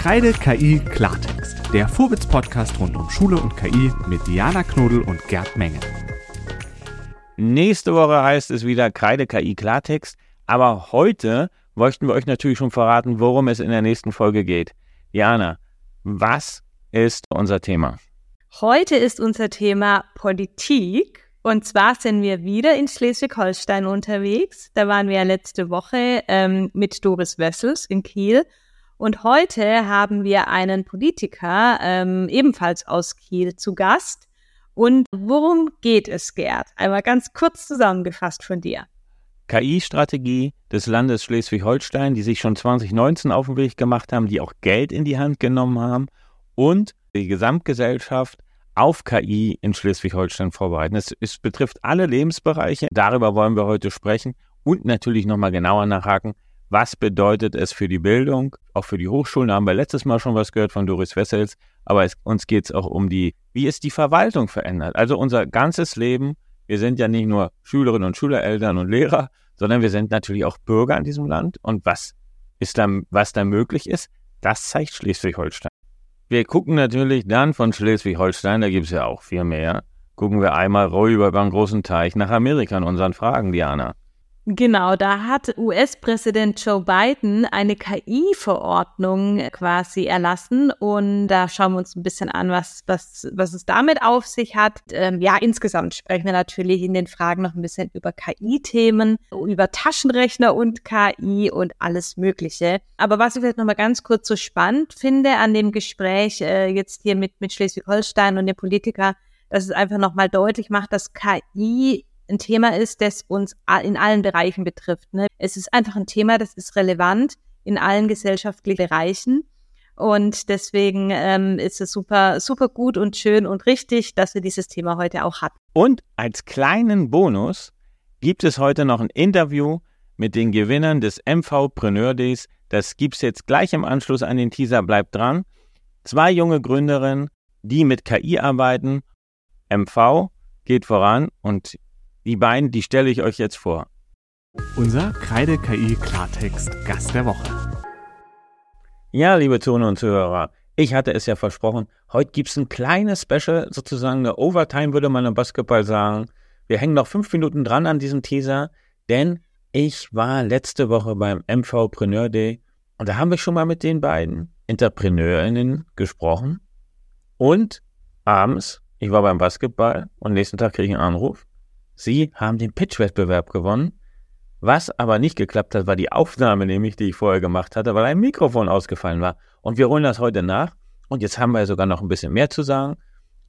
Kreide KI Klartext, der Vorwitz-Podcast rund um Schule und KI mit Diana Knodel und Gerd Menge. Nächste Woche heißt es wieder Kreide KI Klartext, aber heute möchten wir euch natürlich schon verraten, worum es in der nächsten Folge geht. Diana, was ist unser Thema? Heute ist unser Thema Politik. Und zwar sind wir wieder in Schleswig-Holstein unterwegs. Da waren wir ja letzte Woche ähm, mit Doris Wessels in Kiel. Und heute haben wir einen Politiker, ähm, ebenfalls aus Kiel, zu Gast. Und worum geht es, Gerd? Einmal ganz kurz zusammengefasst von dir. KI-Strategie des Landes Schleswig-Holstein, die sich schon 2019 auf den Weg gemacht haben, die auch Geld in die Hand genommen haben und die Gesamtgesellschaft auf KI in Schleswig-Holstein vorbereiten. Es, es, betrifft alle Lebensbereiche. Darüber wollen wir heute sprechen und natürlich nochmal genauer nachhaken. Was bedeutet es für die Bildung, auch für die Hochschulen? Da haben wir letztes Mal schon was gehört von Doris Wessels. Aber es, uns geht es auch um die, wie ist die Verwaltung verändert? Also unser ganzes Leben. Wir sind ja nicht nur Schülerinnen und Schüler, Eltern und Lehrer, sondern wir sind natürlich auch Bürger in diesem Land. Und was ist da, was da möglich ist, das zeigt Schleswig-Holstein. Wir gucken natürlich dann von Schleswig-Holstein, da gibt es ja auch viel mehr, gucken wir einmal rüber über den großen Teich nach Amerika in unseren Fragen, Diana. Genau, da hat US-Präsident Joe Biden eine KI-Verordnung quasi erlassen und da schauen wir uns ein bisschen an, was, was, was es damit auf sich hat. Ähm, ja, insgesamt sprechen wir natürlich in den Fragen noch ein bisschen über KI-Themen, über Taschenrechner und KI und alles Mögliche. Aber was ich vielleicht nochmal ganz kurz so spannend finde an dem Gespräch äh, jetzt hier mit, mit Schleswig-Holstein und dem Politiker, dass es einfach nochmal deutlich macht, dass KI ein Thema ist, das uns in allen Bereichen betrifft. Ne? Es ist einfach ein Thema, das ist relevant in allen gesellschaftlichen Bereichen. Und deswegen ähm, ist es super, super gut und schön und richtig, dass wir dieses Thema heute auch hatten. Und als kleinen Bonus gibt es heute noch ein Interview mit den Gewinnern des MV-Preneur Days. Das gibt es jetzt gleich im Anschluss an den Teaser. Bleibt dran. Zwei junge Gründerinnen, die mit KI arbeiten. MV geht voran und die beiden, die stelle ich euch jetzt vor. Unser Kreide KI Klartext Gast der Woche. Ja, liebe Zuhörer und Zuhörer, ich hatte es ja versprochen, heute gibt es ein kleines Special, sozusagen eine Overtime, würde man im Basketball sagen. Wir hängen noch fünf Minuten dran an diesem Teaser, denn ich war letzte Woche beim MVpreneur Day und da haben wir schon mal mit den beiden Entrepreneurinnen gesprochen. Und abends, ich war beim Basketball und nächsten Tag kriege ich einen Anruf. Sie haben den Pitch-Wettbewerb gewonnen. Was aber nicht geklappt hat, war die Aufnahme nämlich, die ich vorher gemacht hatte, weil ein Mikrofon ausgefallen war. Und wir holen das heute nach. Und jetzt haben wir sogar noch ein bisschen mehr zu sagen.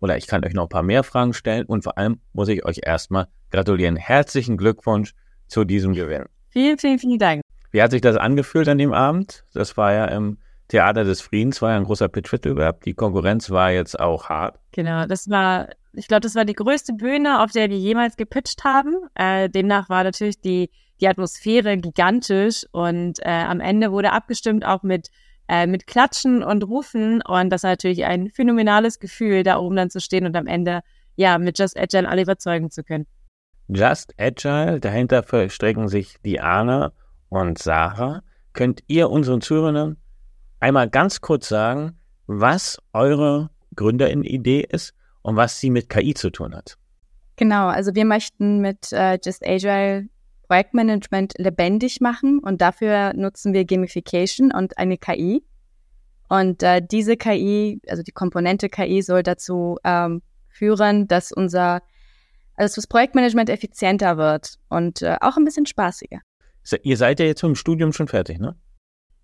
Oder ich kann euch noch ein paar mehr Fragen stellen. Und vor allem muss ich euch erstmal gratulieren. Herzlichen Glückwunsch zu diesem Gewinn. Vielen, vielen, vielen Dank. Wie hat sich das angefühlt an dem Abend? Das war ja im Theater des Friedens, war ja ein großer Pitch-Wettbewerb. Die Konkurrenz war jetzt auch hart. Genau, das war ich glaube, das war die größte Bühne, auf der wir jemals gepitcht haben. Äh, demnach war natürlich die, die Atmosphäre gigantisch und äh, am Ende wurde abgestimmt auch mit, äh, mit Klatschen und Rufen und das war natürlich ein phänomenales Gefühl, da oben dann zu stehen und am Ende ja mit Just Agile alle überzeugen zu können. Just Agile, dahinter verstrecken sich Diana und Sarah. Könnt ihr unseren Zuhörern einmal ganz kurz sagen, was eure Gründerin-Idee ist und was sie mit KI zu tun hat. Genau, also wir möchten mit äh, Just Agile Projektmanagement lebendig machen und dafür nutzen wir Gamification und eine KI. Und äh, diese KI, also die Komponente KI, soll dazu ähm, führen, dass unser, also das Projektmanagement effizienter wird und äh, auch ein bisschen spaßiger. Ihr seid ja jetzt im Studium schon fertig, ne?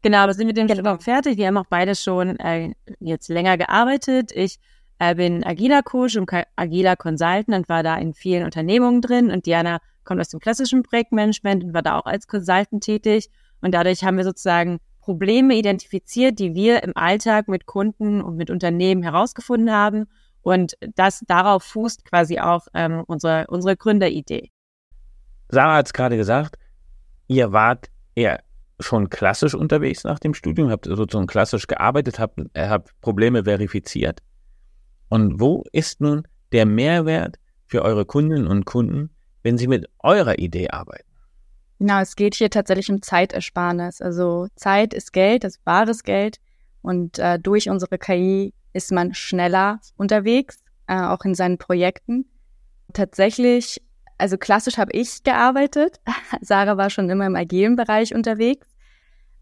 Genau, wir sind mit dem Studium fertig. Wir haben auch beide schon äh, jetzt länger gearbeitet. Ich äh, bin agiler Coach und agiler Consultant und war da in vielen Unternehmungen drin. Und Diana kommt aus dem klassischen Projektmanagement und war da auch als Consultant tätig. Und dadurch haben wir sozusagen Probleme identifiziert, die wir im Alltag mit Kunden und mit Unternehmen herausgefunden haben. Und das darauf fußt quasi auch ähm, unsere, unsere Gründeridee. Sarah hat es gerade gesagt, ihr wart eher schon klassisch unterwegs nach dem Studium, habt sozusagen klassisch gearbeitet, habt, habt Probleme verifiziert. Und wo ist nun der Mehrwert für eure Kundinnen und Kunden, wenn sie mit eurer Idee arbeiten? Genau, es geht hier tatsächlich um Zeitersparnis. Also Zeit ist Geld, das ist wahres Geld. Und äh, durch unsere KI ist man schneller unterwegs, äh, auch in seinen Projekten. Tatsächlich, also klassisch habe ich gearbeitet. Sarah war schon immer im agilen Bereich unterwegs.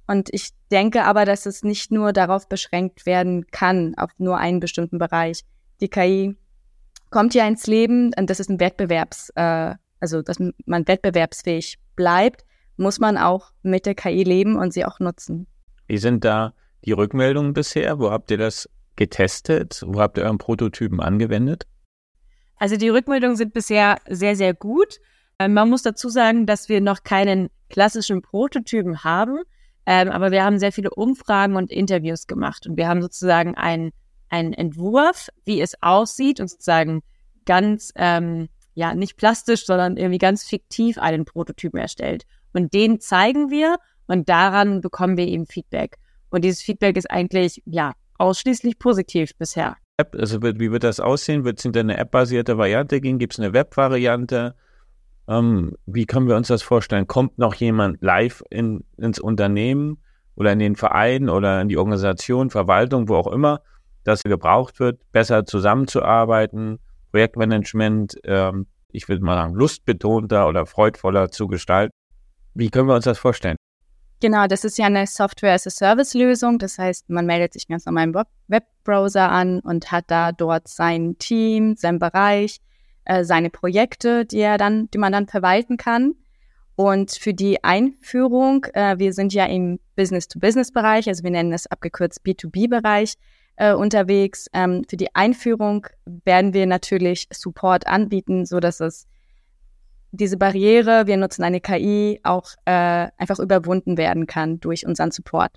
Und ich denke aber, dass es nicht nur darauf beschränkt werden kann, auf nur einen bestimmten Bereich. Die KI kommt ja ins Leben und das ist ein Wettbewerbs, äh, also dass man wettbewerbsfähig bleibt, muss man auch mit der KI leben und sie auch nutzen. Wie sind da die Rückmeldungen bisher? Wo habt ihr das getestet? Wo habt ihr euren Prototypen angewendet? Also die Rückmeldungen sind bisher sehr, sehr gut. Ähm, man muss dazu sagen, dass wir noch keinen klassischen Prototypen haben, ähm, aber wir haben sehr viele Umfragen und Interviews gemacht und wir haben sozusagen einen, einen Entwurf, wie es aussieht und sozusagen ganz, ähm, ja, nicht plastisch, sondern irgendwie ganz fiktiv einen Prototypen erstellt. Und den zeigen wir und daran bekommen wir eben Feedback. Und dieses Feedback ist eigentlich, ja, ausschließlich positiv bisher. Also wie wird das aussehen? Wird es in eine App-basierte Variante gehen? Gibt es eine Web-Variante? Ähm, wie können wir uns das vorstellen? Kommt noch jemand live in, ins Unternehmen oder in den Verein oder in die Organisation, Verwaltung, wo auch immer, dass gebraucht wird, besser zusammenzuarbeiten, Projektmanagement, ähm, ich würde mal sagen, lustbetonter oder freudvoller zu gestalten? Wie können wir uns das vorstellen? Genau, das ist ja eine Software-as-a-Service-Lösung. Das heißt, man meldet sich ganz normal im Webbrowser an und hat da dort sein Team, sein Bereich, äh, seine Projekte, die er dann, die man dann verwalten kann. Und für die Einführung, äh, wir sind ja im Business-to-Business-Bereich, also wir nennen es abgekürzt B2B-Bereich äh, unterwegs. Ähm, für die Einführung werden wir natürlich Support anbieten, so dass es diese Barriere, wir nutzen eine KI, auch äh, einfach überwunden werden kann durch unseren Support.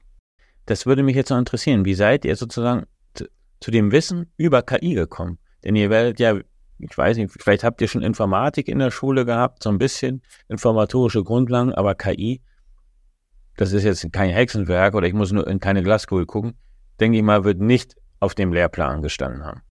Das würde mich jetzt noch interessieren. Wie seid ihr sozusagen zu dem Wissen über KI gekommen? Denn ihr werdet ja ich weiß nicht, vielleicht habt ihr schon Informatik in der Schule gehabt, so ein bisschen informatorische Grundlagen, aber KI, das ist jetzt kein Hexenwerk oder ich muss nur in keine Glaskugel gucken, denke ich mal, wird nicht auf dem Lehrplan gestanden haben.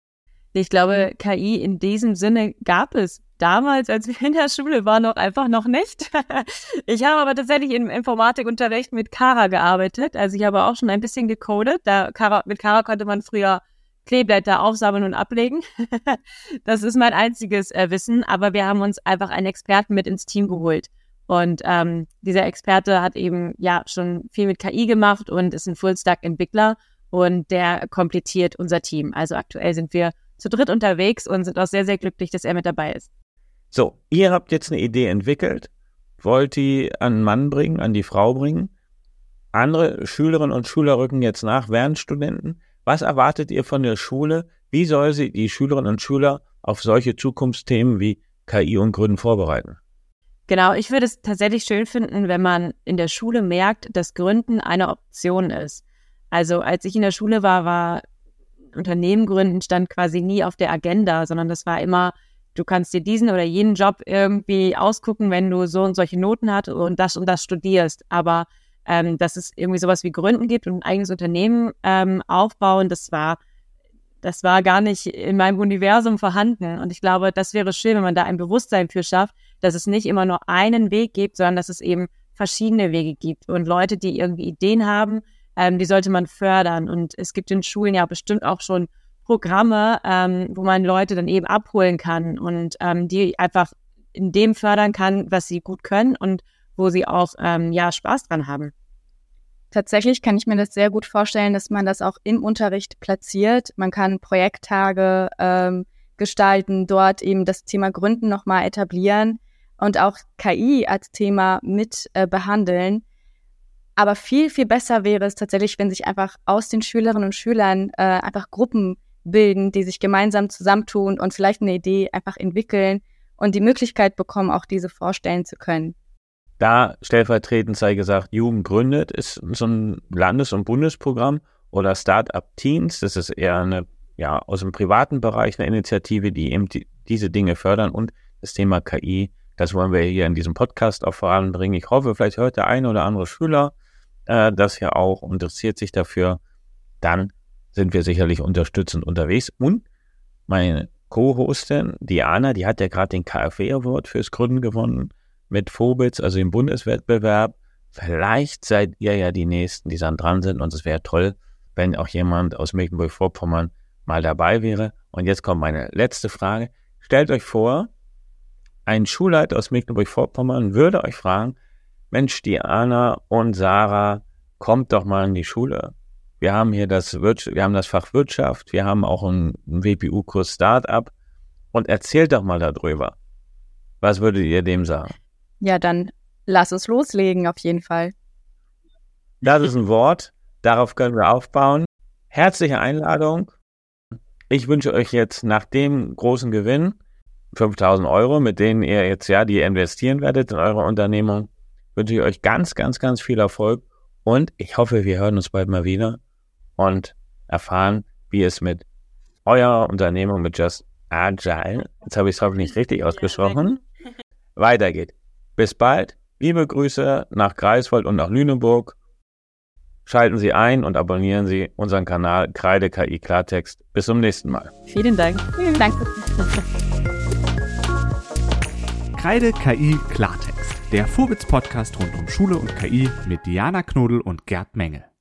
Ich glaube, KI in diesem Sinne gab es damals, als wir in der Schule waren, noch einfach noch nicht. ich habe aber tatsächlich im Informatikunterricht mit Kara gearbeitet. Also ich habe auch schon ein bisschen gecodet. Da Kara, mit Kara konnte man früher Kleeblätter aufsammeln und ablegen. das ist mein einziges äh, Wissen, aber wir haben uns einfach einen Experten mit ins Team geholt. Und ähm, dieser Experte hat eben ja schon viel mit KI gemacht und ist ein Full-Stack-Entwickler und der komplettiert unser Team. Also aktuell sind wir zu dritt unterwegs und sind auch sehr, sehr glücklich, dass er mit dabei ist. So, ihr habt jetzt eine Idee entwickelt, wollt die an den Mann bringen, an die Frau bringen. Andere Schülerinnen und Schüler rücken jetzt nach, werden Studenten. Was erwartet ihr von der Schule? Wie soll sie die Schülerinnen und Schüler auf solche Zukunftsthemen wie KI und Gründen vorbereiten? Genau, ich würde es tatsächlich schön finden, wenn man in der Schule merkt, dass Gründen eine Option ist. Also als ich in der Schule war, war Unternehmen gründen stand quasi nie auf der Agenda, sondern das war immer, du kannst dir diesen oder jenen Job irgendwie ausgucken, wenn du so und solche Noten hast und das und das studierst. Aber ähm, dass es irgendwie sowas wie Gründen gibt und ein eigenes Unternehmen ähm, aufbauen, das war, das war gar nicht in meinem Universum vorhanden. Und ich glaube, das wäre schön, wenn man da ein Bewusstsein für schafft, dass es nicht immer nur einen Weg gibt, sondern dass es eben verschiedene Wege gibt und Leute, die irgendwie Ideen haben, ähm, die sollte man fördern. Und es gibt in Schulen ja bestimmt auch schon Programme, ähm, wo man Leute dann eben abholen kann und ähm, die einfach in dem fördern kann, was sie gut können und wo sie auch ähm, ja Spaß dran haben. Tatsächlich kann ich mir das sehr gut vorstellen, dass man das auch im Unterricht platziert. Man kann Projekttage ähm, gestalten, dort eben das Thema Gründen nochmal etablieren und auch KI als Thema mit äh, behandeln. Aber viel, viel besser wäre es tatsächlich, wenn sich einfach aus den Schülerinnen und Schülern äh, einfach Gruppen bilden, die sich gemeinsam zusammentun und vielleicht eine Idee einfach entwickeln und die Möglichkeit bekommen, auch diese vorstellen zu können. Da stellvertretend sei gesagt, Jugend gründet, ist so ein Landes- und Bundesprogramm oder Startup Teens, das ist eher eine, ja, aus dem privaten Bereich eine Initiative, die eben die, diese Dinge fördern. Und das Thema KI, das wollen wir hier in diesem Podcast auch voranbringen. Ich hoffe, vielleicht hört der eine oder andere Schüler äh, das ja auch, interessiert sich dafür, dann sind wir sicherlich unterstützend unterwegs. Und meine Co-Hostin, Diana, die hat ja gerade den KfW Award fürs Gründen gewonnen mit Vobitz, also im Bundeswettbewerb. Vielleicht seid ihr ja die Nächsten, die dann dran sind und es wäre toll, wenn auch jemand aus Mecklenburg-Vorpommern mal dabei wäre. Und jetzt kommt meine letzte Frage. Stellt euch vor, ein Schulleiter aus Mecklenburg-Vorpommern würde euch fragen, Mensch, Diana und Sarah, kommt doch mal in die Schule. Wir haben hier das, Wir haben das Fach Wirtschaft, wir haben auch einen, einen WPU-Kurs Startup und erzählt doch mal darüber. Was würdet ihr dem sagen? Ja, dann lass uns loslegen, auf jeden Fall. Das ist ein Wort, darauf können wir aufbauen. Herzliche Einladung. Ich wünsche euch jetzt nach dem großen Gewinn 5000 Euro, mit denen ihr jetzt ja, die investieren werdet in eure Unternehmung, wünsche ich euch ganz, ganz, ganz viel Erfolg und ich hoffe, wir hören uns bald mal wieder und erfahren, wie es mit eurer Unternehmung mit Just Agile, jetzt habe ich es hoffentlich richtig ausgesprochen, weitergeht. Bis bald. Liebe Grüße nach Greifswald und nach Lüneburg. Schalten Sie ein und abonnieren Sie unseren Kanal Kreide KI Klartext. Bis zum nächsten Mal. Vielen Dank. Danke. Kreide KI Klartext, der Vorwitz-Podcast rund um Schule und KI mit Diana Knodel und Gerd Menge.